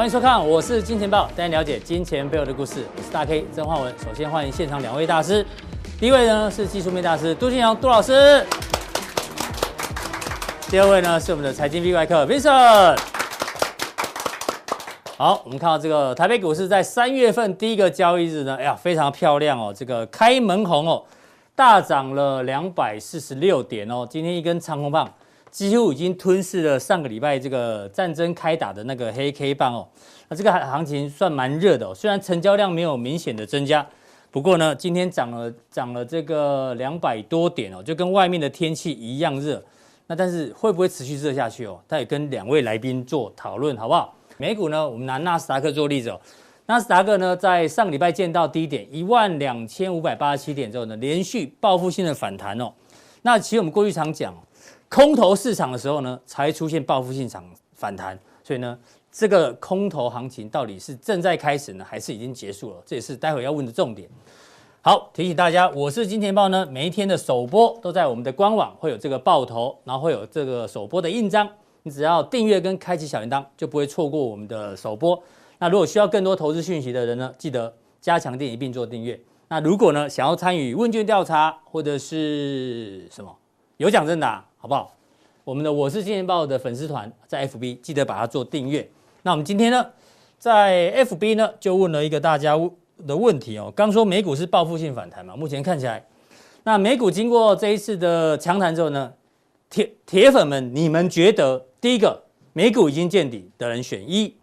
欢迎收看，我是金钱豹，带你了解金钱背后的故事。我是大 K 曾焕文。首先欢迎现场两位大师，第一位呢是技术面大师杜金阳杜老师，第二位呢是我们的财经 V 外客 Vincent。好，我们看到这个台北股市在三月份第一个交易日呢，哎呀，非常漂亮哦，这个开门红哦，大涨了两百四十六点哦，今天一根长红棒。几乎已经吞噬了上个礼拜这个战争开打的那个黑 K 棒哦，那这个行情算蛮热的哦，虽然成交量没有明显的增加，不过呢，今天涨了涨了这个两百多点哦，就跟外面的天气一样热。那但是会不会持续热下去哦？他也跟两位来宾做讨论，好不好？美股呢，我们拿纳斯达克做例子哦，纳斯达克呢在上个礼拜见到低点一万两千五百八十七点之后呢，连续报复性的反弹哦。那其实我们过去常讲。空头市场的时候呢，才出现报复性场反弹，所以呢，这个空头行情到底是正在开始呢，还是已经结束了？这也是待会要问的重点。好，提醒大家，我是金钱豹呢，每一天的首播都在我们的官网会有这个爆头，然后会有这个首播的印章，你只要订阅跟开启小铃铛，就不会错过我们的首播。那如果需要更多投资讯息的人呢，记得加强錠一并做订阅。那如果呢，想要参与问卷调查或者是什么有奖征答。好不好？我们的我是金钱爆的粉丝团在 FB，记得把它做订阅。那我们今天呢，在 FB 呢就问了一个大家的问题哦。刚说美股是报复性反弹嘛，目前看起来，那美股经过这一次的强弹之后呢，铁铁粉们，你们觉得第一个美股已经见底的人选一，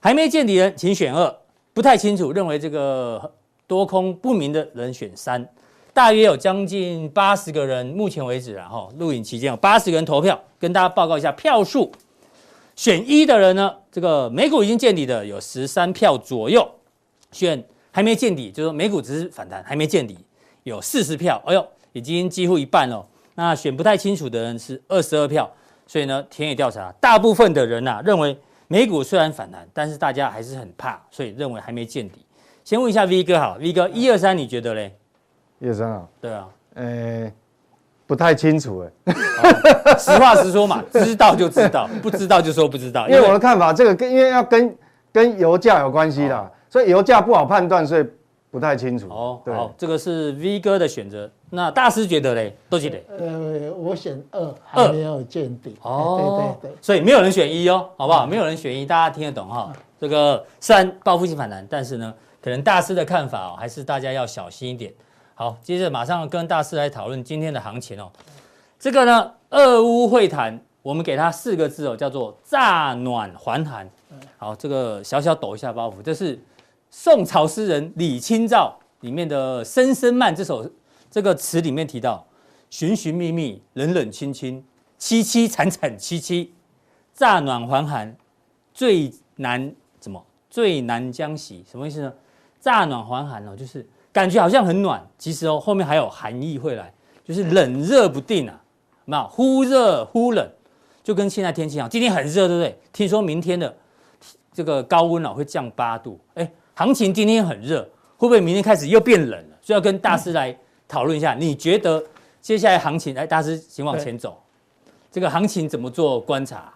还没见底的人请选二，不太清楚认为这个多空不明的人选三。大约有将近八十个人，目前为止，然后录影期间有八十个人投票，跟大家报告一下票数。选一的人呢，这个美股已经见底的有十三票左右；选还没见底，就是说美股只是反弹，还没见底，有四十票。哎呦，已经几乎一半了。那选不太清楚的人是二十二票。所以呢，田野调查，大部分的人呐、啊、认为美股虽然反弹，但是大家还是很怕，所以认为还没见底。先问一下 V 哥好，V 哥一二三，你觉得嘞？叶生啊，对啊，呃，不太清楚哎，实话实说嘛，知道就知道，不知道就说不知道。因为我的看法，这个跟因为要跟跟油价有关系的，所以油价不好判断，所以不太清楚。哦，好，这个是 V 哥的选择。那大师觉得嘞，都记得。呃，我选二，还没有见底。哦，对对对，所以没有人选一哦，好不好？没有人选一，大家听得懂哈？这个虽然报复性反弹，但是呢，可能大师的看法哦，还是大家要小心一点。好，接着马上跟大师来讨论今天的行情哦。这个呢，俄乌会谈，我们给它四个字哦，叫做乍暖还寒。好，这个小小抖一下包袱，这是宋朝诗人李清照里面的《声声慢》这首这个词里面提到：寻寻觅觅，冷冷清清，凄凄惨惨戚戚，乍暖还寒，最难怎么？最难将息，什么意思呢？乍暖还寒哦，就是。感觉好像很暖，其实哦，后面还有寒意会来，就是冷热不定啊，那？忽热忽冷，就跟现在天气一样。今天很热，对不对？听说明天的这个高温啊会降八度，哎，行情今天很热，会不会明天开始又变冷了？所以要跟大师来讨论一下，你觉得接下来行情？哎，大师请往前走，这个行情怎么做观察？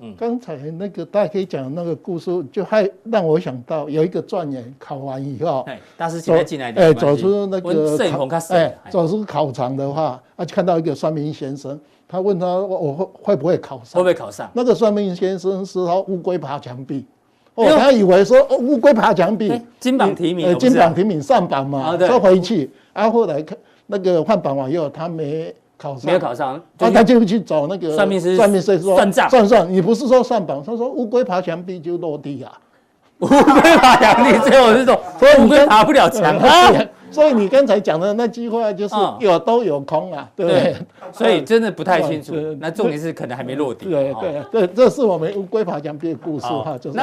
嗯，刚才那个大家可以讲那个故事，就还让我想到有一个状元考完以后，哎，大师现在进来，哎，走出那个哎，走出考场的话，啊，就看到一个算命先生，他问他我会会不会考上？会不会考上？那个算命先生说乌龟爬墙壁，哦，他以为说哦乌龟爬墙壁，金榜题名，呃，金榜题名上榜嘛，说回去，啊，后来看那个换榜完以后，他没。考上没有考上，那他就去找那个算命师，算命师说算账，算算，你不是说算榜？他说乌龟爬墙壁就落地啊，乌龟爬墙壁最后是说，所以乌龟爬不了墙 啊。所以你刚才讲的那句话就是有都有空啊，对不对？所以真的不太清楚。那重点是可能还没落地。对对对，这是我们乌龟爬墙壁的故事哈，就是。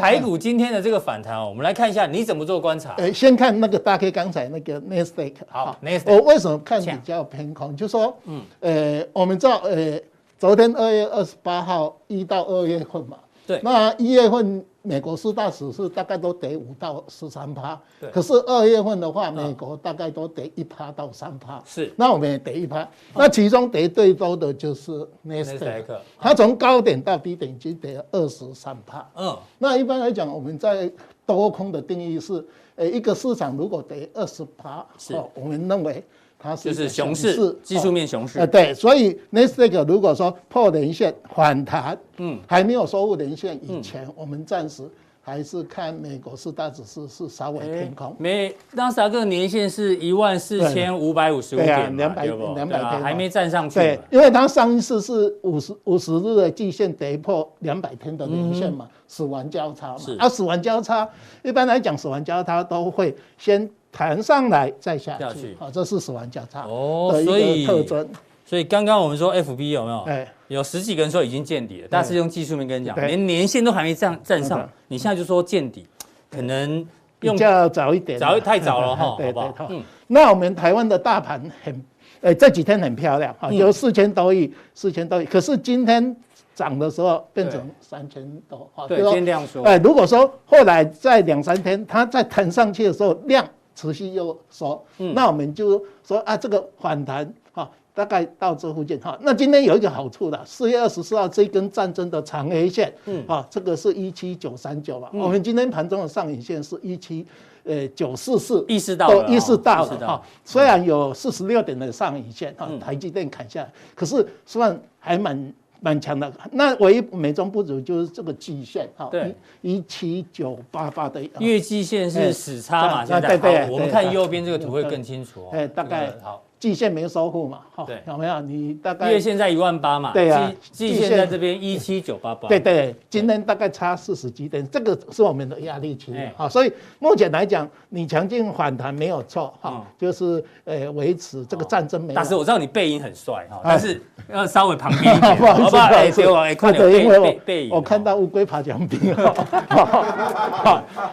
台股今天的这个反弹哦，我们来看一下你怎么做观察。呃，先看那个大 K 刚才那个 Nasdaq 好，我为什么看比较偏空？就说，嗯，呃，我们知道，呃，昨天二月二十八号一到二月份嘛，对，那一月份美国四大指数大概都跌五到十三趴，对。可是二月份的话，美国大概都跌一趴到三趴，是，那我们也跌一趴，那其中跌最多的就是纳斯达克，它从高点到低点已经跌了二十三趴，嗯，那一般来讲，我们在多空的定义是，呃，一个市场如果跌二十趴，是，我们认为。它是就是熊市，技术面熊市。呃，对，所以纳斯达克如果说破连线反弹，嗯，还没有收复连线以前，我们暂时还是看美国四大指数是稍微偏空。没，纳斯达克年线是一万四千五百五十五点，两百两百天还没站上去。对，因为它上一次是五十五十日的季线跌破两百天的年线嘛，死亡交叉嘛。啊，死亡交叉一般来讲，死亡交叉都会先。弹上来再下去，好，这是死亡交叉的一个特征。所以刚刚我们说 FB 有没有？哎，有十几个人说已经见底了，但是用技术面跟你讲，连年线都还没站站上，你现在就说见底，可能比较早一点，早太早了哈，好不好？嗯，那我们台湾的大盘很，哎，这几天很漂亮哈，有四千多亿，四千多亿，可是今天涨的时候变成三千多，对，今天量缩。哎，如果说后来在两三天它再弹上去的时候量。持续又说，那我们就说啊，这个反弹哈，大概到这附近哈。那今天有一个好处的，四月二十四号这根战争的长 A 线，嗯，啊，这个是一七九三九吧。我们今天盘中的上影线是一七呃九四四，意识到了，意识到了哈。虽然有四十六点的上影线哈，台积电砍下来，可是算还蛮。蛮强的，那唯一美中不足就是这个季线哈，对，一七九八八的月季线是死叉嘛，现在。对，我们看右边这个图会更清楚哦，哎，大概好。季线没收复嘛？哈，有没有？你大概月线在一万八嘛？对呀，季线在这边一七九八八。对对，今天大概差四十几点，这个是我们的压力区啊。所以目前来讲，你强劲反弹没有错哈，就是呃维持这个战争没有。但是我知道你背影很帅哈，但是要稍微旁边一点，好 不好？哎，对，我看到因为我我看到乌龟爬墙壁。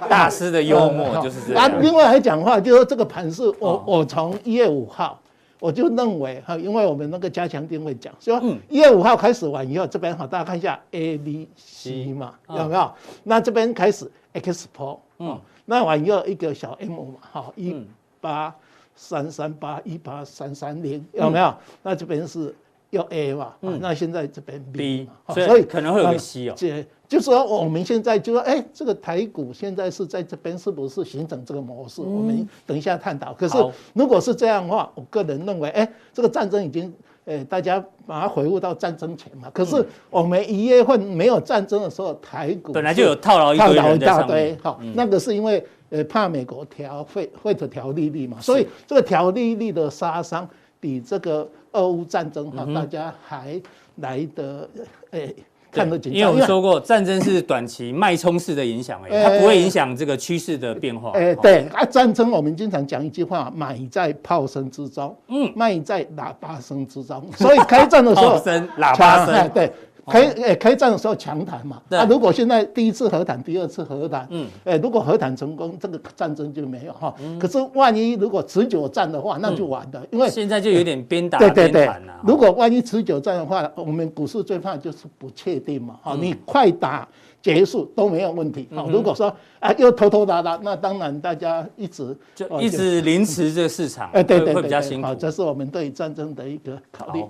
大师的幽默就是这样。啊，另外还讲话，就是这个盘是我我从一月五号。我就认为哈，因为我们那个加强定位讲，说一月五号开始完以后，这边哈，大家看一下 A、B、C 嘛，有没有？那这边开始 X 波，嗯，那完以后一个小 M 嘛，好，一八三三八一八三三零，有没有？那这边是要 A 嘛，嗯，那现在这边 B，所以可能会有个 C 哦。就是说，我们现在就说，哎，这个台股现在是在这边，是不是形成这个模式？我们等一下探讨。可是，如果是这样的话，我个人认为，哎，这个战争已经，哎，大家把它回复到战争前嘛。可是，我们一月份没有战争的时候，台股本来就有套牢一大堆，好，那个是因为，呃，怕美国调会会调利率嘛，所以这个调利率的杀伤比这个俄乌战争哈，大家还来得，哎。看得紧，因为我们说过，战争是短期脉冲式的影响哎，它不会影响这个趋势的变化。哎，对啊，战争我们经常讲一句话，买在炮声之中，嗯，卖在喇叭声之中。所以开战的时候，炮声、喇叭声，对。开诶，开战的时候强谈嘛，那如果现在第一次和谈，第二次和谈，嗯，诶，如果和谈成功，这个战争就没有哈。可是万一如果持久战的话，那就完了，因为现在就有点边打边谈了。如果万一持久战的话，我们股市最怕就是不确定嘛，哈，你快打结束都没有问题。好，如果说啊又拖拖拉拉，那当然大家一直就一直凌迟这个市场，哎，对对会比较辛苦。好，这是我们对战争的一个考虑。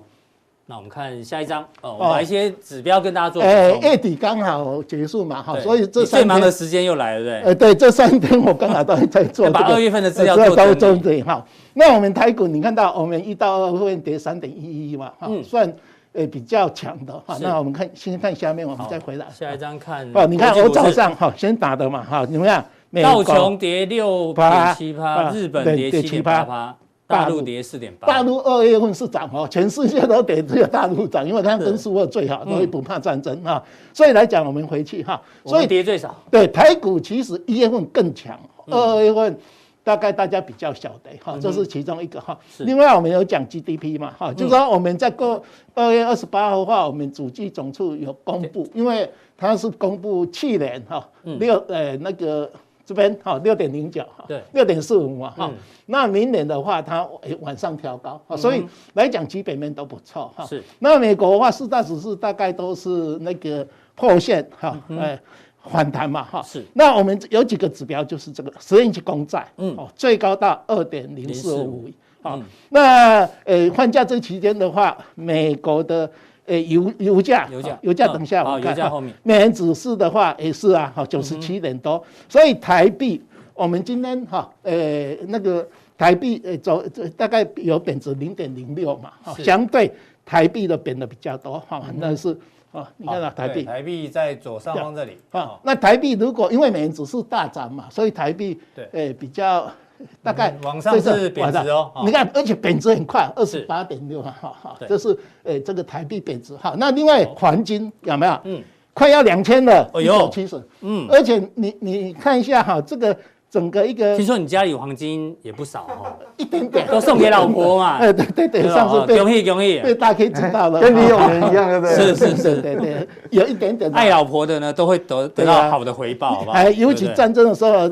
那我们看下一张哦，我把一些指标跟大家做。哎，月底刚好结束嘛，哈，所以这最忙的时间又来了，对。哎，对，这三天我刚好都在做。把二月份的资料做整理哈。那我们台股，你看到我们一到二月份跌三点一一嘛，哈，算呃比较强的哈。那我们看先看下面，我们再回来。下一张看哦，你看我早上哈先打的嘛，哈，怎么样？道琼跌六点七八，日本跌七点八趴。大陆跌四点八，大陆二月份是涨哦，全世界都跌，只有大陆涨，因为它分数最好，所以不怕战争啊。所以来讲，我们回去哈，所以跌最少。对，台股其实一月份更强，二月份大概大家比较晓得哈，这是其中一个哈。另外我们有讲 GDP 嘛哈，就是说我们在过二月二十八号的话，我们主计总处有公布，因为它是公布去年哈六呃那个。这边哈六点零九哈，对，六点四五嘛哈，那明年的话它往上调高，所以来讲基本面都不错哈。是，那美国的话四大指数大概都是那个破线哈，哎，反弹嘛，哈。是。那我们有几个指标，就是这个十年期公债，嗯，哦，最高到二点零四五，好。那呃，换价这期间的话，美国的呃油油价，油价，油价，等一下我看，油价后面，美元指数的话也是啊，好，九十七点多，所以台币，我们今天哈，呃，那个台币呃走，大概有贬值零点零六嘛，哈，相对台币的贬的比较多，哈，那是。啊，你看啊，台币，台币在左上方这里啊。那台币如果因为美元指数大涨嘛，所以台币对，诶比较 大概往上是贬值哦。你看，而且贬值很快，二十八点六哈哈，这是诶这个台币贬值哈。那另外黄金有没有？嗯，快要两千了，哎呦七十。嗯，而且你你看一下哈，这个。整个一个，听说你家里黄金也不少哈，一点点都送给老婆嘛。哎，对对对，上次被恭喜恭喜，被大 K 知道了，跟李永仁一样，对不对？是是是，对对，有一点点。爱老婆的呢，都会得得到好的回报，好不好？哎，尤其战争的时候，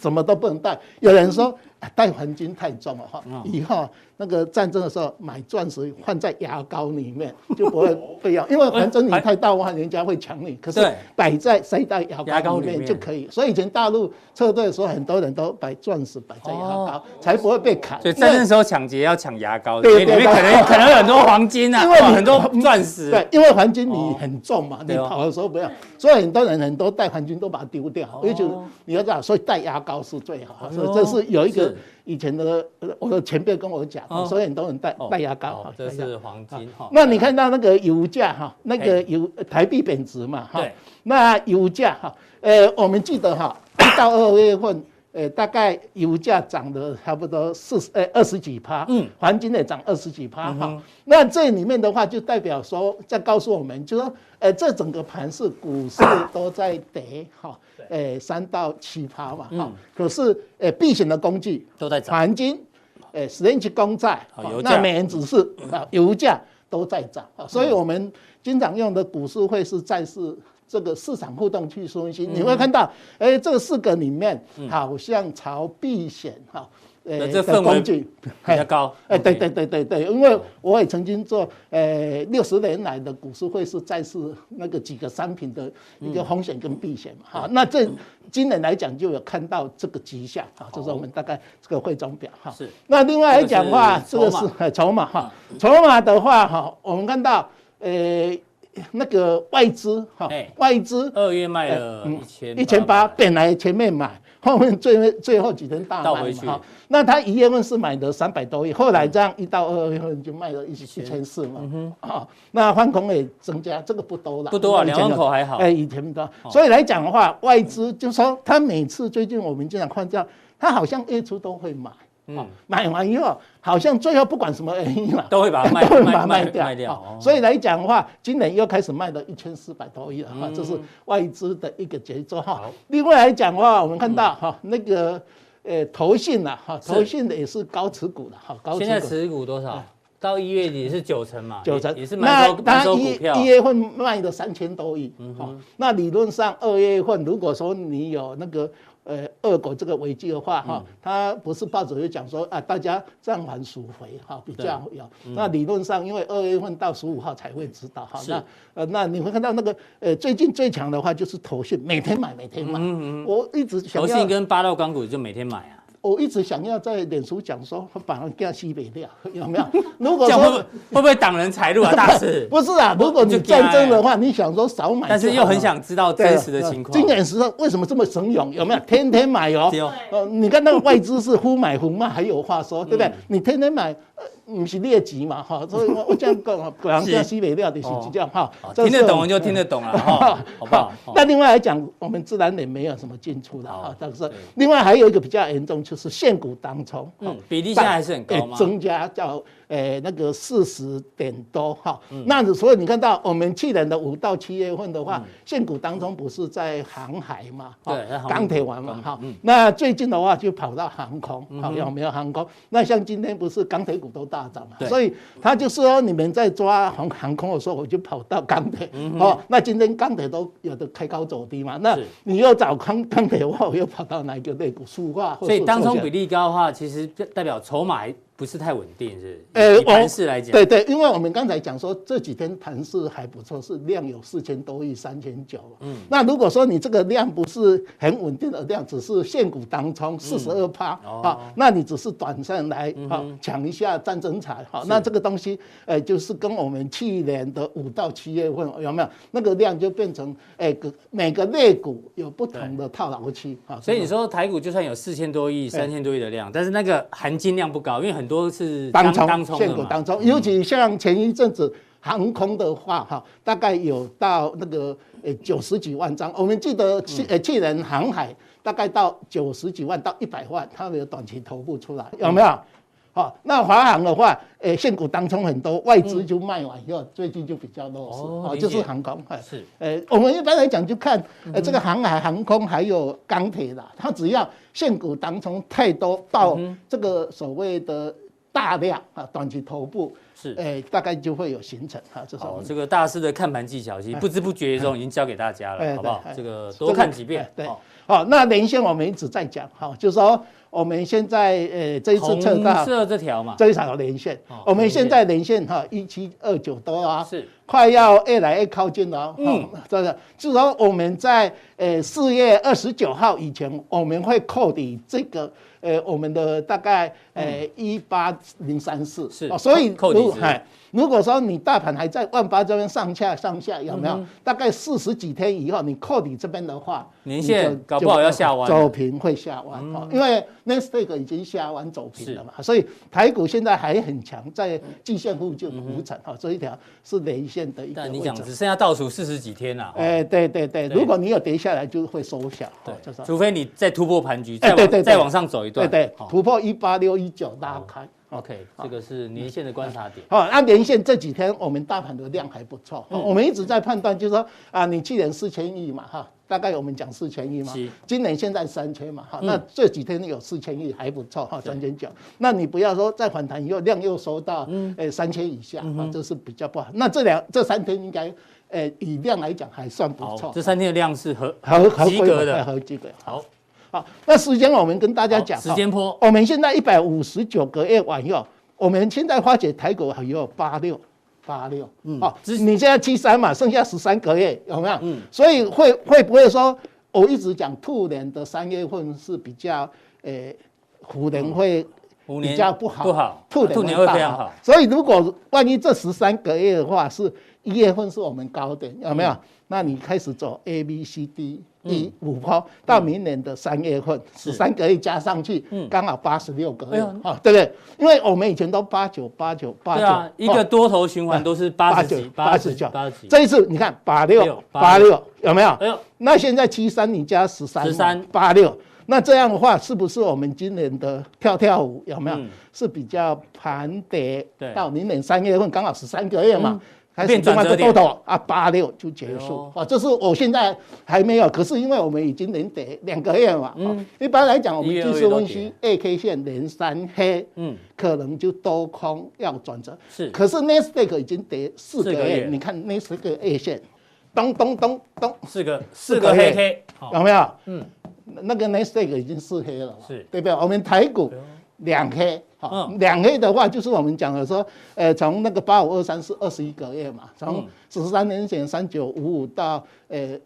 什么都不能带。有人说带黄金太重了哈，以后。那个战争的时候买钻石放在牙膏里面就不会被要，因为反正你太大的话，人家会抢你。可是摆在塞在牙膏里面就可以。所以以前大陆撤退的时候，很多人都把钻石摆在牙膏，才不会被砍。所以战争时候抢劫要抢牙膏，对对对，可能可能有很多黄金啊，因为很多钻石。对，因为黄金你很重嘛，你跑的时候不要。所以很多人很多带黄金都把它丢掉，因为就你要知道，所以带牙膏是最好。所以这是有一个。以前的我的前辈跟我讲，所以很多人戴戴牙膏哈。这是黄金哈。那你看到那个油价哈，那个油台币贬值嘛哈。那油价哈，呃，我们记得哈，一到二月份，呃，大概油价涨了差不多四十呃二十几趴，嗯，黄金也涨二十几趴哈。那这里面的话就代表说，在告诉我们，就说，呃，这整个盘是股市都在跌哈。诶，三到七趴嘛，哈，可是诶，避险的工具都在涨，黄金，诶，十年期公债，那美元指数啊，油价都在涨，所以我们经常用的股市会是债市这个市场互动去分析，你会看到，诶，这四个里面好像朝避险哈。呃，这氛围比较高。哎，对对对对对，因为我也曾经做呃六十年来的股市会是债市那个几个商品的一个风险跟避险嘛。好，那这今年来讲就有看到这个迹象啊，这是我们大概这个汇总表哈。是。那另外来讲的话，这个是筹码哈，筹码的话哈，我们看到呃那个外资哈，外资二月卖了一千一千八，本来前面买。后面最 最后几天大卖嘛，那他一月份是买的三百多亿，后来这样一到二月份就卖了一一千四嘛，啊，那换口也增加，这个不多了，不多啊，两万口还好，哎，以前不多，所以来讲的话，外资就说他每次最近我们经常看到，他好像月初都会买。嗯，买完以后好像最后不管什么原因嘛，都会把它卖，都会把它卖掉。卖掉，所以来讲的话，今年又开始卖了一千四百多亿了哈，这是外资的一个节奏哈。另外来讲的话，我们看到哈那个呃投信呐哈，投信的也是高持股的哈，高持股。现在持股多少？到一月底是九成嘛？九成也是蛮多蛮多股票。一月份卖了三千多亿，嗯，那理论上二月份如果说你有那个。呃，俄国这个危机的话，哈，他不是报纸就讲说啊，大家暂缓赎回，哈，比较有。那理论上，因为二月份到十五号才会知道，哈，那呃，那你会看到那个呃，最近最强的话就是投信，每天买，每天买。嗯嗯。我一直想要。投信跟八道钢股就每天买啊。我一直想要在脸书讲说，把人家西北掉，有没有？如果说会不会挡人财路啊，大师？不是啊，如果你战争的话，你想说少买，但是又很想知道真实的情况。今年时候为什么这么神勇？有没有？天天买哦。呃，你看那个外资是忽买忽卖，还有话说，对不对？你天天买。不是劣级嘛，哈，所以我我这样讲，果然叫西北料的是这样哈。听得懂就听得懂了 哈，好不好？那另外来讲，我们自然也没有什么进出的哈，但是另外还有一个比较严重，就是现股当冲，嗯，比例现在还是很高吗？增加叫。诶，那个四十点多哈，那所以你看到我们去年的五到七月份的话，现股当中不是在航海嘛，对，钢铁玩嘛哈，那最近的话就跑到航空，好，有没有航空？那像今天不是钢铁股都大涨嘛，所以他就说你们在抓航航空的时候，我就跑到钢铁，哦，那今天钢铁都有的开高走低嘛，那你又找钢钢铁的话，我又跑到哪一个类股？塑化，所以当中比例高的话，其实代表筹码。不不是太稳定，是？呃，盘势来讲，对对，因为我们刚才讲说这几天盘势还不错，是量有四千多亿，三千九。嗯，那如果说你这个量不是很稳定的量，只是现股当冲四十二趴啊，那你只是短线来啊抢一下战争财哈，那这个东西，呃，就是跟我们去年的五到七月份有没有？那个量就变成，哎，个每个类股有不同的套牢期啊。所以你说台股就算有四千多亿、三千多亿的量，但是那个含金量不高，因为很多是当冲、现股当冲，尤其像前一阵子航空的话，哈，大概有到那个呃九十几万张。我们记得去呃去年航海大概到九十几万到一百万，它有短期头部出来，有没有？好，那华航的话，诶，现股当中很多，外资就卖完以后，最近就比较弱势，哦，就是航空，是，诶，我们一般来讲就看，呃，这个航海、航空还有钢铁啦，它只要现股当中太多到这个所谓的大量啊，短期头部是，诶，大概就会有形成啊，这种。这个大师的看盘技巧，其实不知不觉中已经教给大家了，好不好？这个多看几遍，对，好，那连线我们一直在讲，哈，就是说。我们现在呃这一次测到这条嘛，这一条连线，我们现在连线哈一七二九多啊，是快要越来越靠近了。嗯，这个就是说我们在呃四月二十九号以前，我们会扣抵这个呃我们的大概呃一八零三四是，所以扣抵。如果说你大盘还在万八这边上下上下有没有？嗯、大概四十几天以后，你扣底这边的话，年线搞不好要下弯，走平会下弯，嗯、因为纳斯达克已经下弯走平了嘛，所以台股现在还很强，在季线附近浮沉哈，这一条是连线的一个。但你讲只剩下倒数四十几天了，哎、欸，对对对，如果你有跌下来，就会收小，对，就是、除非你再突破盘局，再往、欸、对对对。再往上走一段，对，对对，突破一八六一九拉开。OK，这个是年线的观察点。好，那年线这几天我们大盘的量还不错。我们一直在判断，就是说啊，你去年四千亿嘛，哈，大概我们讲四千亿嘛。今年现在三千嘛，哈，那这几天有四千亿还不错，哈，三千九。那你不要说再反弹以后量又收到，诶，三千以下，啊，这是比较不好。那这两这三天应该，诶，以量来讲还算不错。这三天的量是合合合及格的，合及格。好。好，那时间我们跟大家讲，时间坡，我们现在一百五十九个月往右，我们现在发觉台股还有八六八六，嗯，好，你现在七三嘛，剩下十三个月有没有？嗯，所以会会不会说，我一直讲兔年的三月份是比较，诶，虎年会比较不好，不好，兔年会非常好。所以如果万一这十三个月的话，是一月份是我们高点，有没有？那你开始走 A B C D。一五抛到明年的三月份，十三个月加上去，刚好八十六个月，啊，对不对？因为我们以前都八九八九八九，一个多头循环都是八九八十九，这一次你看八六八六。有没有？哎呦，那现在七三你加十三十三。八六，那这样的话是不是我们今年的跳跳舞有没有？是比较盘跌，到明年三月份刚好十三个月嘛。还是转个多头啊，八六就结束。啊，这是我现在还没有，可是因为我们已经连跌两个月嘛，嗯，一般来讲我们技术分析 A K 线连三黑，嗯，可能就多空要转折，是，可是纳斯达克已经跌四个月，你看那四个 A 线，咚咚咚咚，四个四个黑黑，有没有？嗯，那个纳斯达克已经四黑了，是。对不对？我们台股两黑。好，两黑的话就是我们讲的说，呃，从那个八五二三是二十一个月嘛，从十三年前三九五五到呃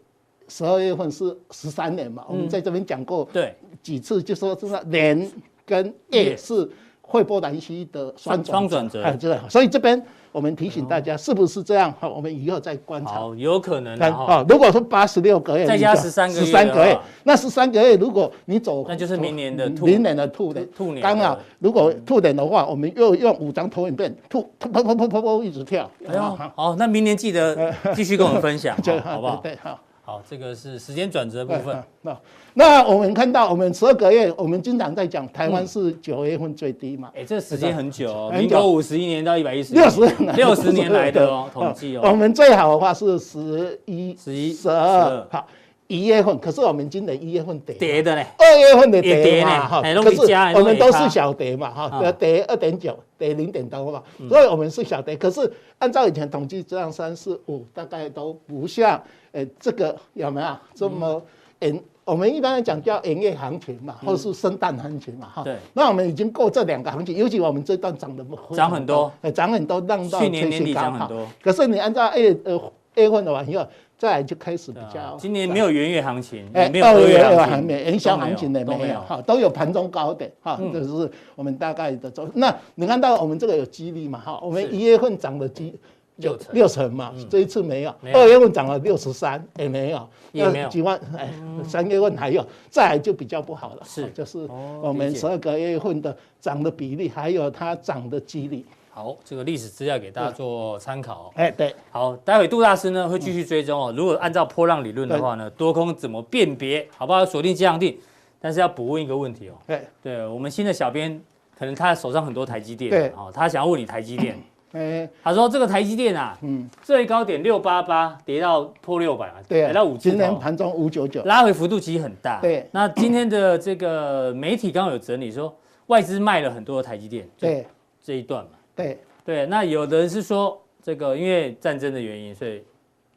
十二月份是十三年嘛，我们在这边讲过，对，几次就说这个年跟月。是会波兰西的双双转折，哎，对，所以这边。我们提醒大家，是不是这样？好，我们以后再观察。好，有可能。好，如果说八十六个月，再加十三个月，十三个月，那十三个月，如果你走，那就是明年的兔，明年的兔年，兔年。刚好，如果兔年的话，我们又用五张投影片，兔，砰砰砰砰砰一直跳。哎呦，好，那明年记得继续跟我们分享，好不好？对，好。好，这个是时间转折部分。那那我们看到，我们十二个月，我们经常在讲台湾是九月份最低嘛？哎，这时间很久哦，民国五十一年到一百一十六十六十年来的哦，统计哦。我们最好的话是十一、十一、十二，好一月份。可是我们今年一月份跌跌的嘞，二月份的跌嘛哈。可是我们都是小跌嘛哈，跌二点九，跌零点多嘛，所以我们是小跌。可是按照以前统计，这样三四五大概都不像。诶，这个有没有这么严我们一般来讲叫元月行情嘛，或是圣诞行情嘛，哈。那我们已经过这两个行情，尤其我们这段涨得涨很多，涨很多，让到去年年底涨很多。可是你按照二呃月份的话，以后再来就开始比较。今年没有元月行情，哎，没有二月行情，元宵行情的没有，哈，都有盘中高点，哈，这是我们大概的走。那你看到我们这个有几率嘛，哈，我们一月份涨的几。六成六成嘛，这一次没有。二月份涨了六十三，也没有，也没有几万。哎，三月份还有，再来就比较不好了。是，就是我们十二个月份的涨的比例，还有它涨的几率。好，这个历史资料给大家做参考。哎，对。好，待会杜大师呢会继续追踪哦。如果按照波浪理论的话呢，多空怎么辨别？好不好？锁定加强錠，但是要补问一个问题哦。对，对我们新的小编可能他手上很多台积电，对，哦，他想要问你台积电。哎，他说这个台积电啊，嗯，最高点六八八，跌到破六百啊，对，来到五千。今天盘中五九九，拉回幅度其实很大。对，那今天的这个媒体刚刚有整理说，外资卖了很多的台积电，对，这一段嘛，对对。那有的人是说，这个因为战争的原因，所以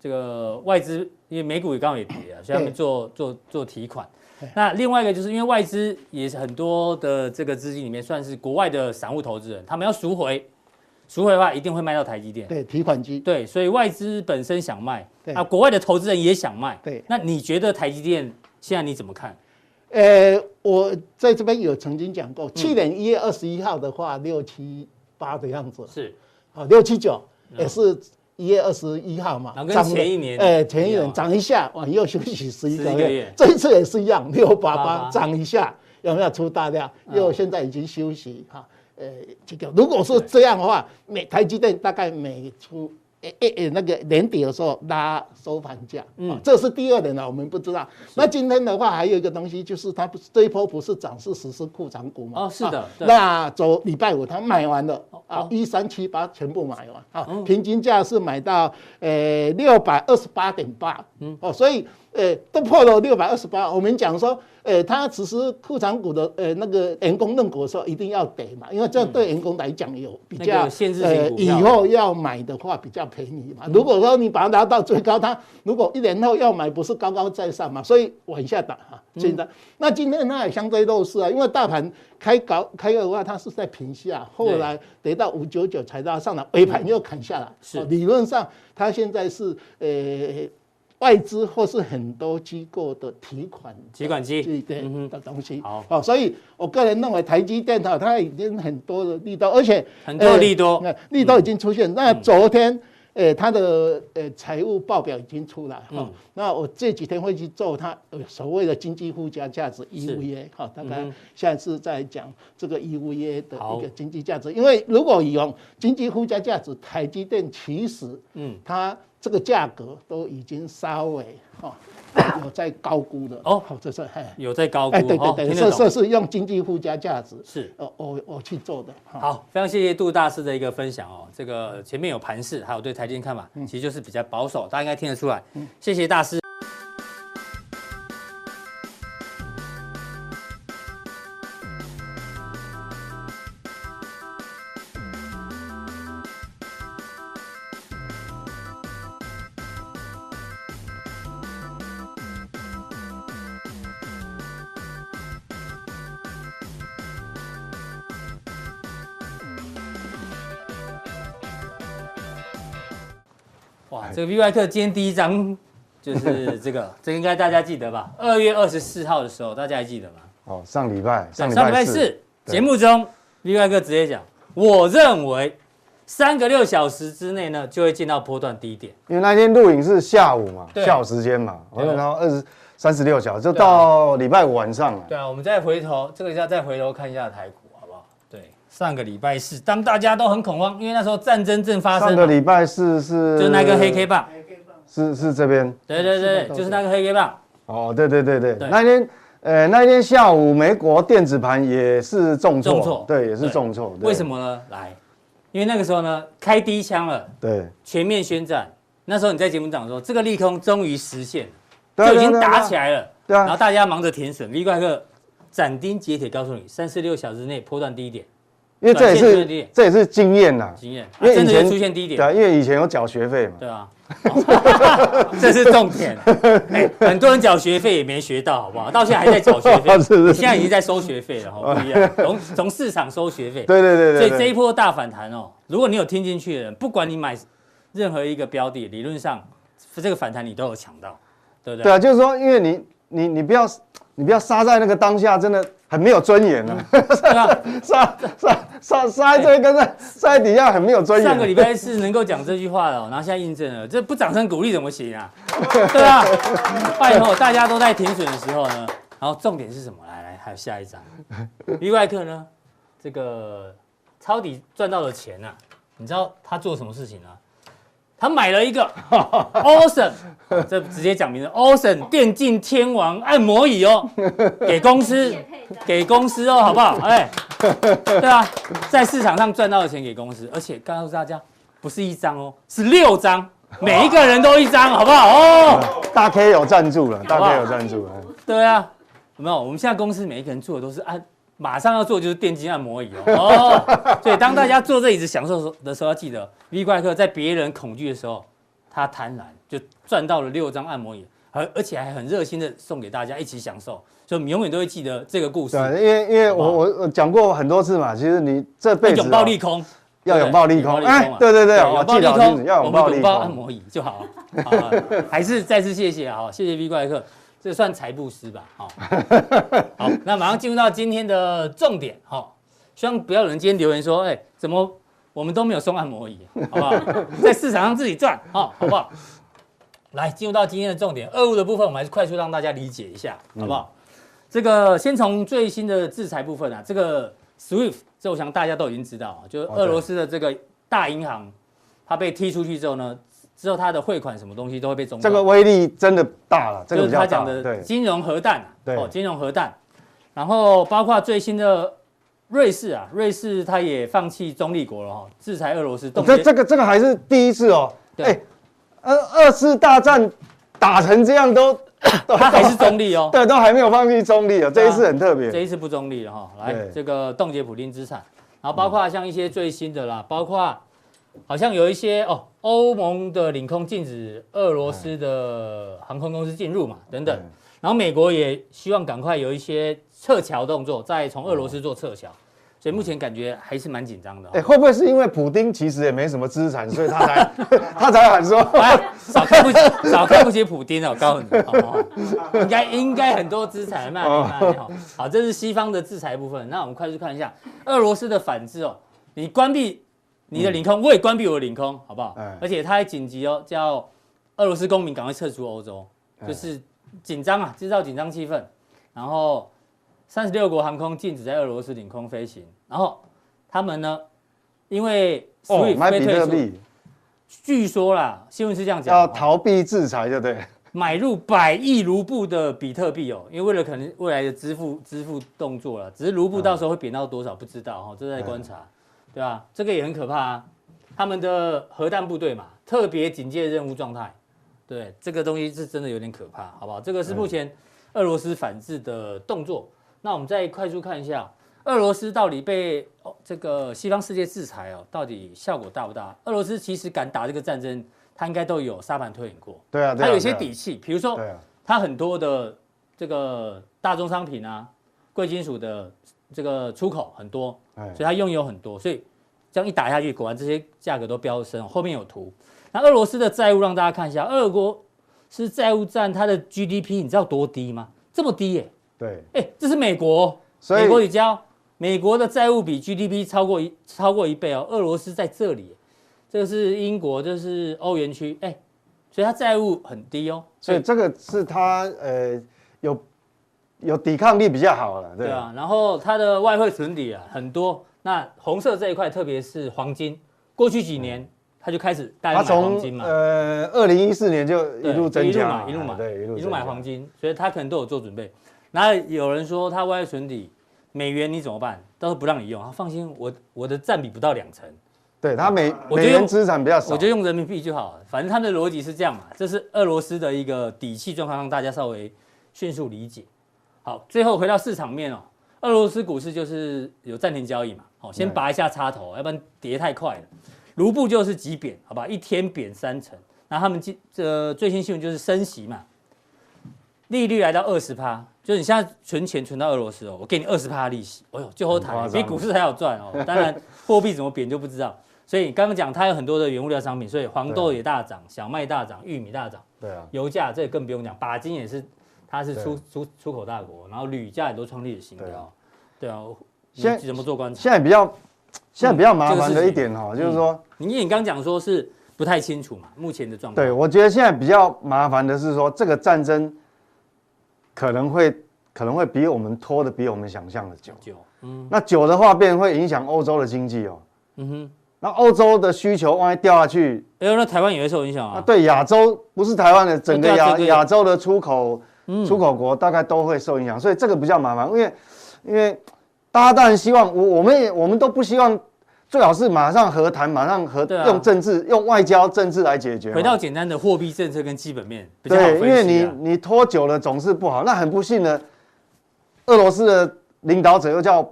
这个外资因为美股也刚好也跌啊，所以他们做做做提款。那另外一个就是因为外资也是很多的这个资金里面算是国外的散户投资人，他们要赎回。赎回的话，一定会卖到台积电。对，提款机。对，所以外资本身想卖，啊，国外的投资人也想卖。对，那你觉得台积电现在你怎么看？呃，我在这边有曾经讲过，去年一月二十一号的话，六七八的样子。是，啊，六七九也是一月二十一号嘛。涨前一年，哎，前一年涨一下，往右休息十一个月。这一次也是一样，六八八涨一下，有没有出大量？又现在已经休息哈。呃，这个如果说这样的话，每台积电大概每出诶诶诶那个年底的时候拉收盘价，嗯，这是第二点了，我们不知道。那今天的话还有一个东西，就是它不是这一波不是涨是实施库藏股嘛？哦，是的。那走礼拜五它买完了啊，一三七八全部买完啊，平均价是买到呃六百二十八点八，嗯哦，所以呃都破了六百二十八，我们讲说。呃，他实施库藏股的呃那个员工认股的时候，一定要得嘛，因为这样对员工来讲有比较限制性，以后要买的话比较便宜嘛。如果说你把它拿到最高，它如果一年后要买，不是高高在上嘛，所以往下打哈。现在，那今天它也相对弱势啊，因为大盘开高开的话，它是在平下，后来跌到五九九才到上来，尾盘又砍下来。是理论上，它现在是呃。外资或是很多机构的提款提款机。对的东西，好。哦，所以我个人认为台积电它它已经很多的利多，而且很多利多，利多已经出现。那昨天，呃，它的呃财务报表已经出来哈。那我这几天会去做它所谓的经济附加价值 EVA 哈，大概现在是在讲这个 EVA 的一个经济价值，因为如果用经济附加价值，台积电其实嗯。它。这个价格都已经稍微哈 有在高估的哦，好，这是有在高估，哎，对对对，这这是用经济附加价值是，哦，我我去做的。好，非常谢谢杜大师的一个分享哦。这个前面有盘势，还有对台积电看法，其实就是比较保守，大家应该听得出来。谢谢大师。这个 V 外客今天第一张就是这个，这应该大家记得吧？二月二十四号的时候，大家还记得吗？哦，上礼拜，上礼拜四节目中，V 外客直接讲，我认为三个六小时之内呢，就会见到波段低点。因为那天录影是下午嘛，下午时间嘛，然后二十三十六小时就到礼拜五晚上了。对啊，我们再回头，这个要再回头看一下台股。上个礼拜四，当大家都很恐慌，因为那时候战争正发生。上个礼拜四是就那个黑 K 棒，是是这边。对对对，就是那个黑 K 棒。哦，对对对对，那天呃那天下午美国电子盘也是重挫，重挫，对，也是重挫。为什么呢？来，因为那个时候呢开第一枪了，对，全面宣战。那时候你在节目讲说，这个利空终于实现，就已经打起来了。对啊。然后大家忙着填损，V 怪客斩钉截铁告诉你，三十六小时内波段低点。因为这也是这也是经验呐，经验，因为以前出现低点，对，因为以前有缴学费嘛，对啊，这是重点。很多人缴学费也没学到，好不好？到现在还在缴学费，是 是，现在已经在收学费了，哈，不一样，从从市场收学费，对对对对。所以这一波大反弹哦，如果你有听进去的人，不管你买任何一个标的，理论上这个反弹你都有抢到，对不对？对啊，就是说，因为你你你不要你不要杀在那个当下，真的。很没有尊严呢，杀杀杀杀杀在这一根在在底下很没有尊严。上个礼拜四能够讲这句话的，然后现在印证了，这不掌声鼓励怎么行啊？对啊，拜托大家都在停损的时候呢，然后重点是什么？来来，还有下一张，V 怪客呢？这个抄底赚到的钱啊，你知道他做什么事情呢？他买了一个 Awesome，这直接讲明了 Awesome 电竞天王按摩椅哦，给公司，给公司哦，好不好？哎，对啊，在市场上赚到的钱给公司，而且告诉大家，不是一张哦，是六张，每一个人都一张，好不好？哦，大 K 有赞助了，大 K 有赞助了，对啊，有没有？我们现在公司每一个人做的都是按。马上要做就是电竞按摩椅哦，哦，所以当大家坐这椅子享受的时候，要记得 V 怪客在别人恐惧的时候，他贪婪就赚到了六张按摩椅，而而且还很热心的送给大家一起享受，所以你永远都会记得这个故事。对，因为因为我我我讲过很多次嘛，其实你这辈子拥抱利空，要拥抱利空，哎，对对对，拥抱利空，要拥抱利空，按摩椅就好了。还是再次谢谢啊，谢谢 V 怪客。这算财布施吧，好，好，那马上进入到今天的重点，好，希望不要有人今天留言说，哎，怎么我们都没有送按摩椅，好不好？在市场上自己赚，好，好不好？来，进入到今天的重点，俄乌的部分，我们还是快速让大家理解一下，好不好？这个先从最新的制裁部分啊，这个 SWIFT，这我想大家都已经知道，就是俄罗斯的这个大银行，它被踢出去之后呢。之后，他的汇款什么东西都会被中断。这个威力真的大了，就是他讲的金融核弹，哦，金融核弹。然后包括最新的瑞士啊，瑞士他也放弃中立国了哈，制裁俄罗斯。这这个这个还是第一次哦。对，二二次大战打成这样都，它还是中立哦。对，都还没有放弃中立哦。这一次很特别，这一次不中立了哈。来，这个冻结普丁资产，然后包括像一些最新的啦，包括。好像有一些哦，欧盟的领空禁止俄罗斯的航空公司进入嘛，等等。然后美国也希望赶快有一些撤侨动作，再从俄罗斯做撤侨。所以目前感觉还是蛮紧张的。哎，会不会是因为普丁其实也没什么资产，所以他才 他才喊说，少看不起少看不起普丁哦，我告诉你，应该应该很多资产卖卖好，好，这是西方的制裁部分。那我们快速看一下俄罗斯的反制哦，你关闭。你的领空，我也关闭我的领空，好不好？而且他还紧急哦，叫俄罗斯公民赶快撤出欧洲，就是紧张啊，制造紧张气氛。然后三十六国航空禁止在俄罗斯领空飞行。然后他们呢，因为 SWIFT 被退出，据说啦，新闻是这样讲，要逃避制裁，对不对？买入百亿卢布的比特币哦，因为为了可能未来的支付支付动作了，只是卢布到时候会贬到多少不知道哈，这在观察。对啊，这个也很可怕啊！他们的核弹部队嘛，特别警戒任务状态，对，这个东西是真的有点可怕，好不好？这个是目前俄罗斯反制的动作。那我们再快速看一下，俄罗斯到底被哦这个西方世界制裁哦，到底效果大不大？俄罗斯其实敢打这个战争，他应该都有沙盘推演过。对啊，他有一些底气，比如说，他很多的这个大宗商品啊，贵金属的。这个出口很多，所以它用油很多，所以这样一打下去，果然这些价格都飙升。后面有图，那俄罗斯的债务让大家看一下，俄国是债务占它的 GDP，你知道多低吗？这么低耶、欸。对，哎，这是美国，美国你交，美国的债务比 GDP 超过一超过一倍哦。俄罗斯在这里，这个是英国，这是欧元区，哎，所以它债务很低哦。所以这个是它呃有。有抵抗力比较好了，对，啊。然后它的外汇存底啊很多，那红色这一块特别是黄金，过去几年它就开始大量买黄金嘛。呃，二零一四年就一路增加，一路买，一路买，对，一路一路买黄金，所以它可能都有做准备。然后有人说它外汇存底美元你怎么办？到时候不让你用，他放心，我我的占比不到两成。对他美美元资产比较少，我就用人民币就好了。反正他们的逻辑是这样嘛，这是俄罗斯的一个底气状况，让大家稍微迅速理解。好，最后回到市场面哦，俄罗斯股市就是有暂停交易嘛，好，先拔一下插头，要不然跌太快了。卢布就是急贬，好吧，一天贬三成。那他们今这最新新闻就是升息嘛，利率来到二十趴，就是你现在存钱存到俄罗斯哦，我给你二十趴利息，哎呦，就后台，比股市还要赚哦。当然货币怎么贬就不知道。所以刚刚讲它有很多的原物料商品，所以黄豆也大涨，小麦大涨，玉米大涨。对啊，油价这个更不用讲，钯金也是，它是出出出口大国，然后铝价也都创历史新高。对啊，现在怎么做观察？现在比较现在比较麻烦的一点哈，就是说，你你刚讲说是不太清楚嘛，目前的状况。对，我觉得现在比较麻烦的是说，这个战争可能会可能会比我们拖的比我们想象的久。久，嗯，那久的话，便会影响欧洲的经济哦。嗯哼，那欧洲的需求万一掉下去，哎呦，那台湾也会受影响啊。对，亚洲不是台湾的整个亚亚洲的出口出口国大概都会受影响，所以这个比较麻烦，因为因为。大家当然希望我，我们也我们都不希望，最好是马上和谈，马上和用政治、用外交政治来解决。回到简单的货币政策跟基本面，对，因为你你拖久了总是不好。那很不幸的，俄罗斯的领导者又叫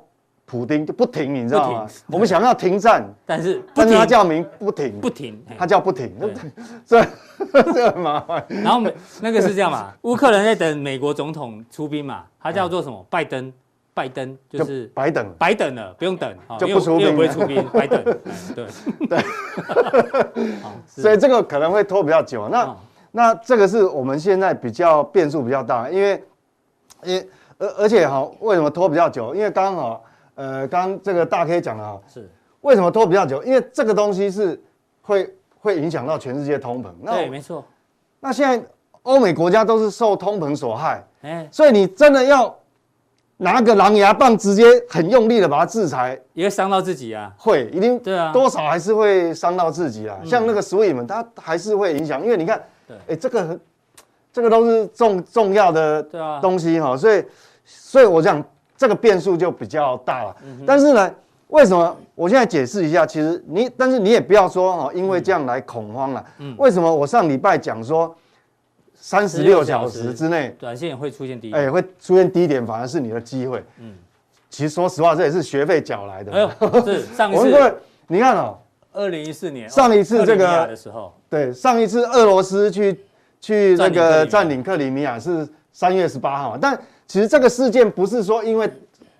普丁，就不停，你知道吗？我们想要停战，但是但是他叫名不停，不停，他叫不停，这这 很麻烦。然后那个是这样嘛？乌克兰在等美国总统出兵嘛？他叫做什么？拜登。拜登就是白等，白等了，不用等，就不出兵，不会出兵，白等。对对，所以这个可能会拖比较久。那那这个是我们现在比较变数比较大，因为因为而而且哈，为什么拖比较久？因为刚好呃，刚这个大 K 讲了啊，是为什么拖比较久？因为这个东西是会会影响到全世界通膨。那对，没错。那现在欧美国家都是受通膨所害，哎，所以你真的要。拿个狼牙棒直接很用力的把它制裁，也会伤到自己啊。会，一定对啊，多少还是会伤到自己啊。像那个 SWIFT 它还是会影响，因为你看，哎，这个这个都是重重要的东西哈，所以所以我讲这个变数就比较大了。但是呢，为什么我现在解释一下？其实你，但是你也不要说哦，因为这样来恐慌了。为什么我上礼拜讲说？三十六小时之内，短线也会出现低，哎，会出现低点，反而是你的机会。嗯，其实说实话，这也是学费缴来的。哎呦，是 上一次，你看哦，二零一四年上一次这个的时候，对，上一次俄罗斯去去那个占领克里米亚是三月十八号，但其实这个事件不是说因为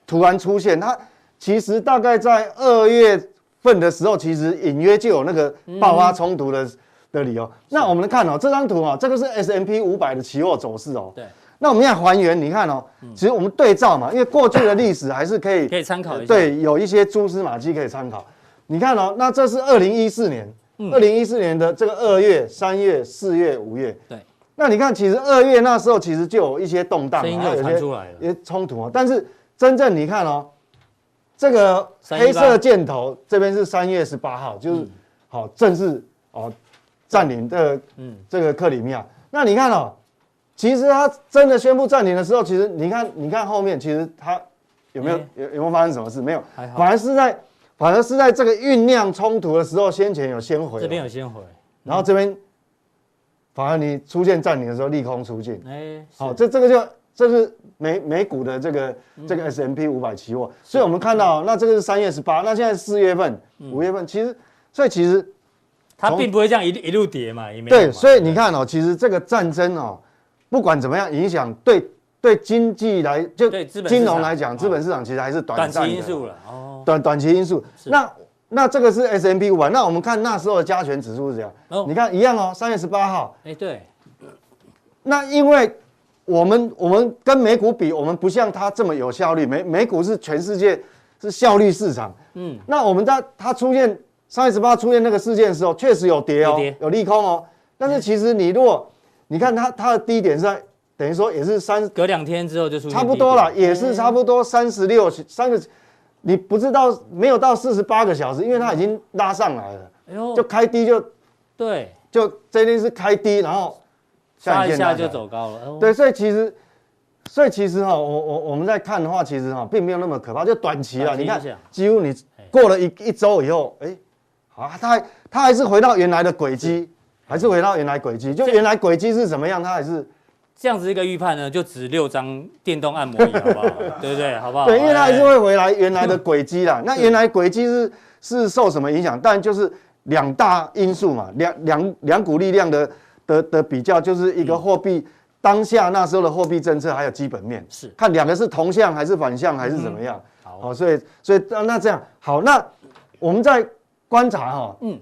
突然出现，它其实大概在二月份的时候，其实隐约就有那个爆发冲突的。的理由，那我们来看哦，这张图哦，这个是 S M P 五百的期货走势哦。对。那我们现在还原，你看哦，其实我们对照嘛，因为过去的历史还是可以 可以参考一下。对，有一些蛛丝马迹可以参考。你看哦，那这是二零一四年，二零一四年的这个二月、三月、四月、五月。对。那你看，其实二月那时候其实就有一些动荡，声音就传出来了，一些冲突啊。但是真正你看哦，这个黑色箭头这边是三月十八号，就是好正式哦。占领这嗯。这个克里米亚，那你看哦，其实他真的宣布占领的时候，其实你看你看后面，其实他有没有有有没有发生什么事？没有，反而是在反而是在这个酝酿冲突的时候，先前有先回，这边有先回，然后这边反而你出现占领的时候利空出尽，哎，好，这这个就这是美美股的这个这个 S M P 五百期货，所以我们看到那这个是三月十八，那现在四月份、五月份，其实所以其实。它并不会这样一一路跌嘛，也没对，所以你看哦，其实这个战争哦，不管怎么样影响，对对经济来就金融来讲，资本市场其实还是短暂短期因素了哦，短短期因素。那那这个是 S&P 五百，那我们看那时候的加权指数是这样，你看一样哦，三月十八号，哎对，那因为我们我们跟美股比，我们不像它这么有效率，美美股是全世界是效率市场，嗯，那我们在它出现。三月十八出现那个事件的时候，确实有跌哦，有利空哦。但是其实你如果你看它它的低点是在等于说也是三隔两天之后就出差不多了，也是差不多三十六三个，你不知道没有到四十八个小时，因为它已经拉上来了，哎呦，就开低就对，就这边是开低，然后下一下就走高了。对，所以其实所以其实哈，我我我们在看的话，其实哈并没有那么可怕，就短期了。你看，几乎你过了一一周以后，哎。啊，它还它还是回到原来的轨迹，还是回到原来轨迹。就原来轨迹是什么样，它还是这样子一个预判呢，就值六张电动按摩椅，好不好？对不对？好不好？对，因为它还是会回来原来的轨迹啦。那原来轨迹是是受什么影响？当然就是两大因素嘛，两两两股力量的的的比较，就是一个货币当下那时候的货币政策，还有基本面，是看两个是同向还是反向还是怎么样。好，所以所以那这样好，那我们再观察哈，嗯，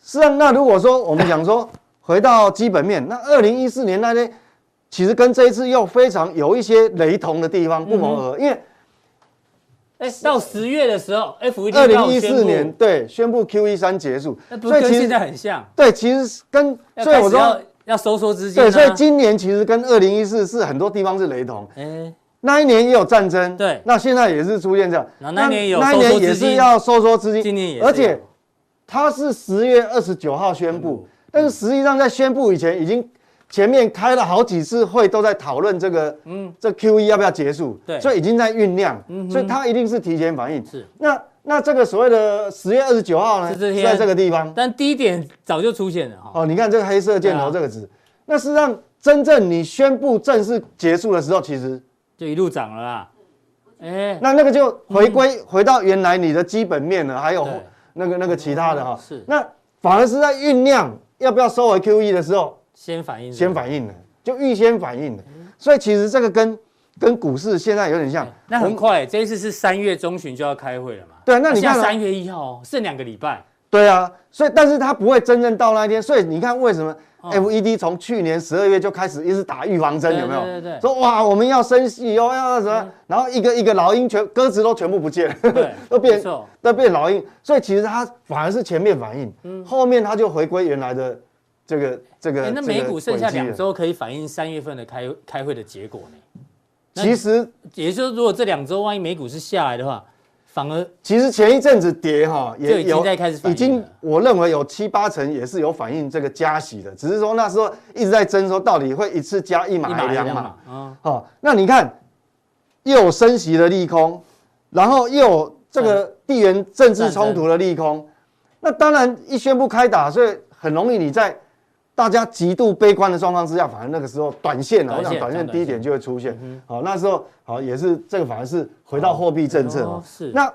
是啊那如果说我们讲说回到基本面，那二零一四年那天。其实跟这一次又非常有一些雷同的地方，不谋而合。因为，哎，到十月的时候，FED 二零一四年对宣布 QE 三结束，所以跟现在很像。对，其实跟所以我说要收缩资金。对，所以今年其实跟二零一四是很多地方是雷同。哎，那一年也有战争，对，那现在也是出现这样。那那年有那一年也是要收缩资金，今年也而且它是十月二十九号宣布，但是实际上在宣布以前已经。前面开了好几次会，都在讨论这个，嗯，这 QE 要不要结束？对，所以已经在酝酿，嗯，所以它一定是提前反应。是，那那这个所谓的十月二十九号呢，是在这个地方，但低点早就出现了哈。哦，你看这个黑色箭头这个值，那实际上真正你宣布正式结束的时候，其实就一路涨了啦。哎，那那个就回归回到原来你的基本面了，还有那个那个其他的哈。是，那反而是在酝酿要不要收回 QE 的时候。先反应，先反应了，就预先反应了，所以其实这个跟跟股市现在有点像。那很快，这一次是三月中旬就要开会了嘛？对，那你看三月一号剩两个礼拜。对啊，所以但是它不会真正到那一天，所以你看为什么 FED 从去年十二月就开始一直打预防针，有没有？对对对。说哇，我们要升息哦，要什么？然后一个一个老鹰全鸽子都全部不见了，都变都变老鹰，所以其实它反而是前面反应，后面它就回归原来的。这个这个，那美股剩下两周可以反映三月份的开开会的结果呢？其实，也就是如果这两周万一美股是下来的话，反而其实前一阵子跌哈，也已经在开始已经我认为有七八成也是有反映这个加息的，只是说那时候一直在争说到底会一次加一码还是两码啊？好，那你看又有升息的利空，然后又有这个地缘政治冲突的利空，那当然一宣布开打，所以很容易你在。大家极度悲观的状况之下，反而那个时候短线啊，我想短线低点就会出现。好，那时候好也是这个，反而是回到货币政策。是。那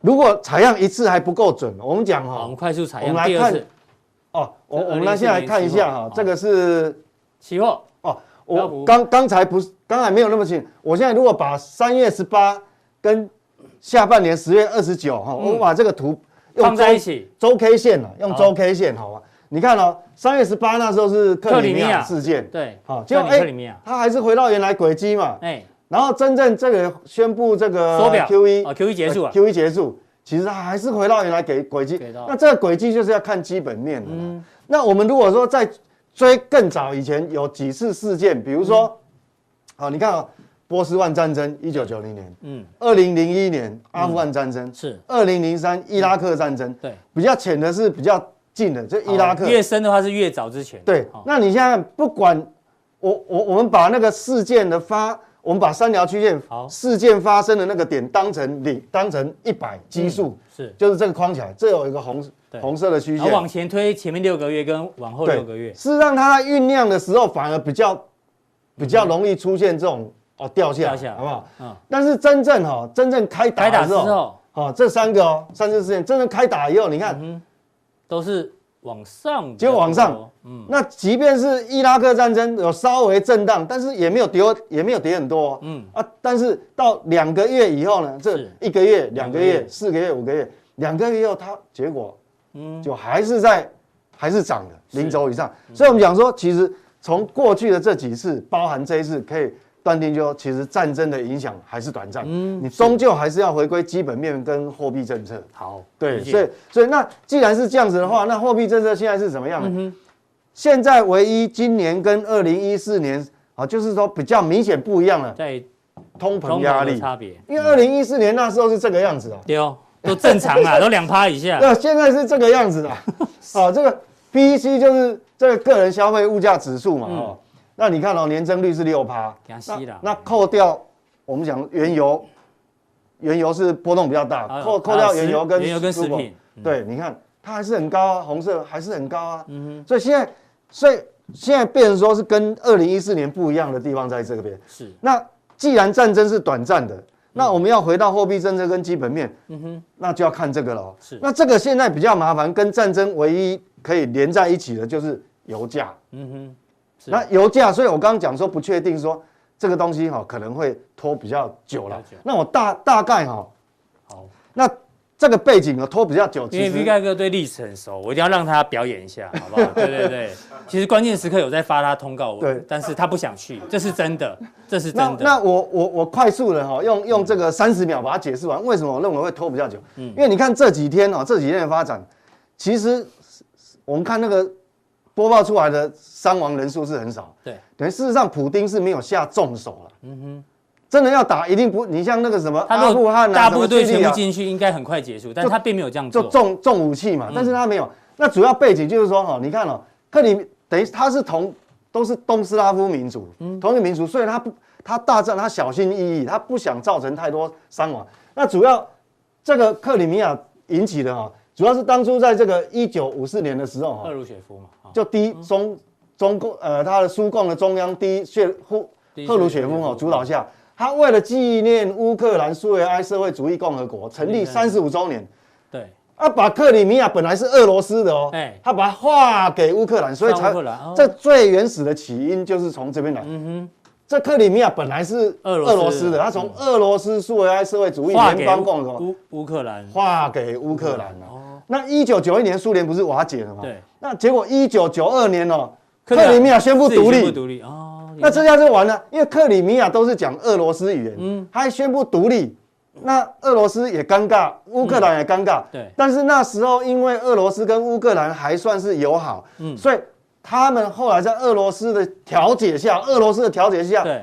如果采样一次还不够准，我们讲哈，我们快速采样。我们来看哦，我我们来先来看一下哈，这个是期货哦。我刚刚才不是刚才没有那么清，我现在如果把三月十八跟下半年十月二十九哈，我把这个图放在一起，周 K 线了，用周 K 线好吧？你看哦，三月十八那时候是克里米亚事件，对，好，结果哎，他还是回到原来轨迹嘛，哎，然后真正这个宣布这个缩表。Q 一啊，Q 一结束啊，Q 一结束，其实它还是回到原来给轨迹，那这个轨迹就是要看基本面的。嗯，那我们如果说在追更早以前有几次事件，比如说，好，你看啊，波斯湾战争一九九零年，嗯，二零零一年阿富汗战争是，二零零三伊拉克战争，对，比较浅的是比较。近的，就伊拉克。越深的话是越早之前。对，那你现在不管我我我们把那个事件的发，我们把三条曲线事件发生的那个点当成零，当成一百基数，是。就是这个框起来，这有一个红红色的曲线，往前推前面六个月跟往后六个月，是让它在酝酿的时候反而比较比较容易出现这种哦掉下来，好不好？嗯。但是真正哈真正开打之后，哦这三个哦三次事件真正开打以后，你看。都是往上，就往上。嗯，那即便是伊拉克战争有稍微震荡，但是也没有跌，也没有跌很多。嗯啊，但是到两个月以后呢，这一个月、两个月、四个月、五个月，两个月以后，它结果，嗯，就还是在，还是涨的零轴以上。所以我们讲说，其实从过去的这几次，包含这一次，可以。断定就其实战争的影响还是短暂，嗯，你终究还是要回归基本面跟货币政策。好，对，所以所以那既然是这样子的话，那货币政策现在是怎么样呢？嗯、现在唯一今年跟二零一四年啊，就是说比较明显不一样了，在通膨压力。差别，因为二零一四年那时候是这个样子哦，对哦，都正常啊，都两趴以下。那现在是这个样子的，啊，这个 PEC 就是这个个人消费物价指数嘛，哦。那你看哦，年增率是六趴，那那扣掉我们讲原油，原油是波动比较大，扣扣掉原油跟原油跟食品，对，你看它还是很高啊，红色还是很高啊，嗯哼，所以现在所以现在变成说是跟二零一四年不一样的地方在这边。是。那既然战争是短暂的，那我们要回到货币政策跟基本面，嗯哼，那就要看这个了。是。那这个现在比较麻烦，跟战争唯一可以连在一起的就是油价。嗯哼。那油价，所以我刚刚讲说不确定说这个东西哈可能会拖比较久了。那我大大概哈，好，那。这个背景呢拖比较久，因为 V 盖哥对历史很熟，我一定要让他表演一下，好不好？对对对，其实关键时刻有在发他通告，对，但是他不想去，这是真的，这是真的。那，那我我我快速的哈，用用这个三十秒把它解释完，为什么我认为会拖比较久？嗯，因为你看这几天哦，这几天的发展，其实我们看那个播报出来的伤亡人数是很少，对，等于事实上普丁是没有下重手了，嗯哼。真的要打，一定不，你像那个什么阿富汗啊，大部队全部进去，应该很快结束，但他并没有这样做，就重重武器嘛，但是他没有。那主要背景就是说，哈，你看哦，克里等于他是同都是东斯拉夫民族，同一个民族，所以他不他大战他小心翼翼，他不想造成太多伤亡。那主要这个克里米亚引起的哈，主要是当初在这个一九五四年的时候，赫鲁雪夫嘛，就第一中中共呃他的苏共的中央第一雪夫赫鲁雪夫哦主导下。他为了纪念乌克兰苏维埃社会主义共和国成立三十五周年，对，啊，把克里米亚本来是俄罗斯的哦，哎，他把它划给乌克兰，所以才这最原始的起因就是从这边来。嗯哼，这克里米亚本来是俄罗斯。的，他从俄罗斯苏维埃社会主义联邦共和国。乌克兰。划给乌克兰了。哦，那一九九一年苏联不是瓦解了吗？对，那结果一九九二年哦，克里米亚宣布独立，独立。哦。那这下就完了，因为克里米亚都是讲俄罗斯语言，嗯，他还宣布独立，那俄罗斯也尴尬，乌克兰也尴尬，对。但是那时候因为俄罗斯跟乌克兰还算是友好，嗯，所以他们后来在俄罗斯的调解下，俄罗斯的调解下，对，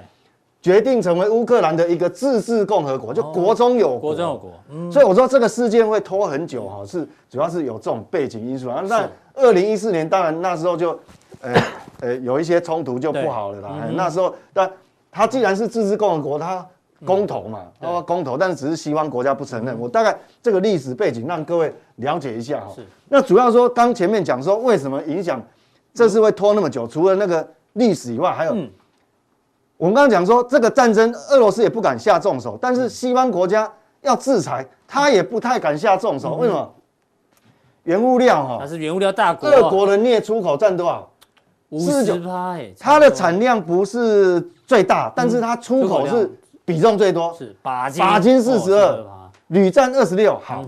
决定成为乌克兰的一个自治共和国，就国中有国，国中有国，嗯。所以我说这个事件会拖很久哈，是主要是有这种背景因素啊。那二零一四年当然那时候就。呃呃，有一些冲突就不好了啦。嗯、那时候，但他既然是自治共和国，他公投嘛，他公投，但是只是西方国家不承认。嗯、我大概这个历史背景让各位了解一下哈。是。那主要说，刚前面讲说为什么影响这次会拖那么久，除了那个历史以外，还有、嗯、我们刚刚讲说这个战争，俄罗斯也不敢下重手，但是西方国家要制裁，他也不太敢下重手。为什么？原物料哈，它是原物料大国，俄国的镍出口占多少？四十九，它的产量不是最大，但是它出口是比重最多，是鈀金，鈀金四十二，铝占二十六。好，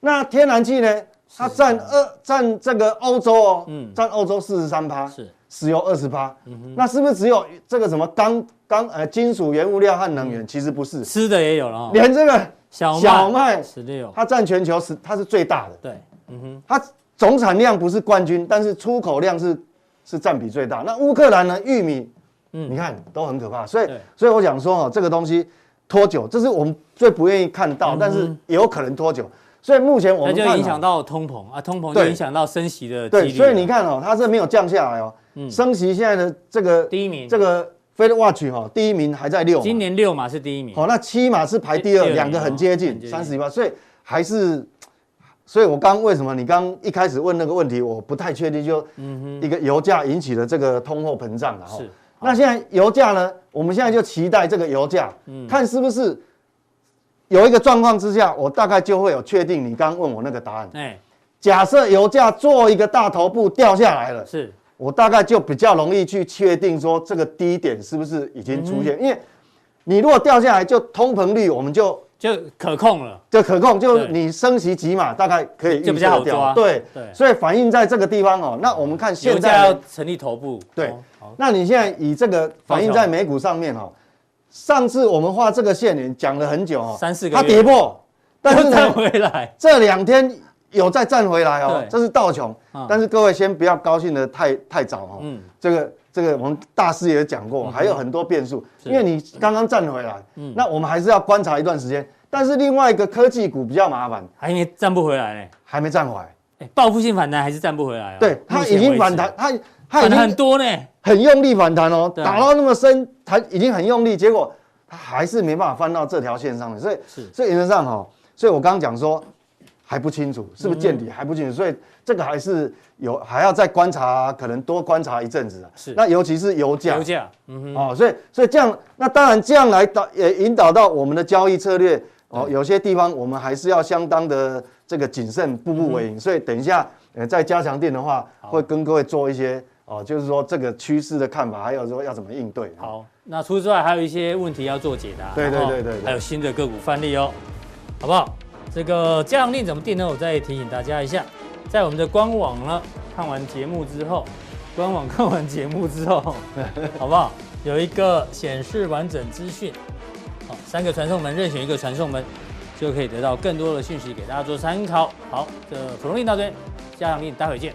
那天然气呢？它占二占这个欧洲哦，嗯占欧洲四十三趴，是石油二十趴。那是不是只有这个什么钢钢呃金属原物料和能源？其实不是，吃的也有了，连这个小小麦十六，它占全球是它是最大的。对，嗯哼，它总产量不是冠军，但是出口量是。是占比最大。那乌克兰呢？玉米，嗯，你看都很可怕。所以，所以我想说哦，这个东西拖久，这是我们最不愿意看到，但是也有可能拖久。所以目前我们就影响到通膨啊，通膨就影响到升息的。对，所以你看哦，它是没有降下来哦。升息现在的这个第一名，这个 Fed Watch 哈，第一名还在六。今年六码是第一名。好，那七码是排第二，两个很接近，三十一趴，所以还是。所以，我刚为什么你刚一开始问那个问题，我不太确定，就一个油价引起的这个通货膨胀了哈。是。那现在油价呢？我们现在就期待这个油价，看是不是有一个状况之下，我大概就会有确定你刚问我那个答案。哎。假设油价做一个大头部掉下来了，是我大概就比较容易去确定说这个低点是不是已经出现，因为你如果掉下来，就通膨率我们就。就可控了，就可控，就你升息几码，大概可以预测掉。对对，所以反映在这个地方哦。那我们看现在要成立头部，对。那你现在以这个反映在美股上面哦。上次我们画这个线，你讲了很久哦，三四个它跌破，但是站回来，这两天有再站回来哦。这是道琼，但是各位先不要高兴的太太早哦。嗯，这个。这个我们大师也讲过，还有很多变数，因为你刚刚站回来，嗯，那我们还是要观察一段时间。但是另外一个科技股比较麻烦，还没站不回来呢，还没站回来，哎，报复性反弹还是站不回来啊？对，它已经反弹，它它反弹很多呢，很用力反弹哦，打到那么深，它已经很用力，结果它还是没办法翻到这条线上面，所以是，所以原则上哈，所以我刚刚讲说，还不清楚，是不是见底还不清楚，所以这个还是有还要再观察，可能多观察一阵子啊。是，那尤其是油价，油价，嗯哼，哦，所以所以这样，那当然这样来导也引导到我们的交易策略哦，有些地方我们还是要相当的这个谨慎，步步为营。所以等一下呃在加强店的话，会跟各位做一些。哦，就是说这个趋势的看法，还有说要怎么应对。好，那除此之外还有一些问题要做解答。对对对对，还有新的个股范例哦，好不好？这个加强令怎么定呢？我再提醒大家一下，在我们的官网呢，看完节目之后，官网看完节目之后，好不好？有一个显示完整资讯，好，三个传送门任选一个传送门，就可以得到更多的讯息给大家做参考。好，这普通令到这边，加强令待会见。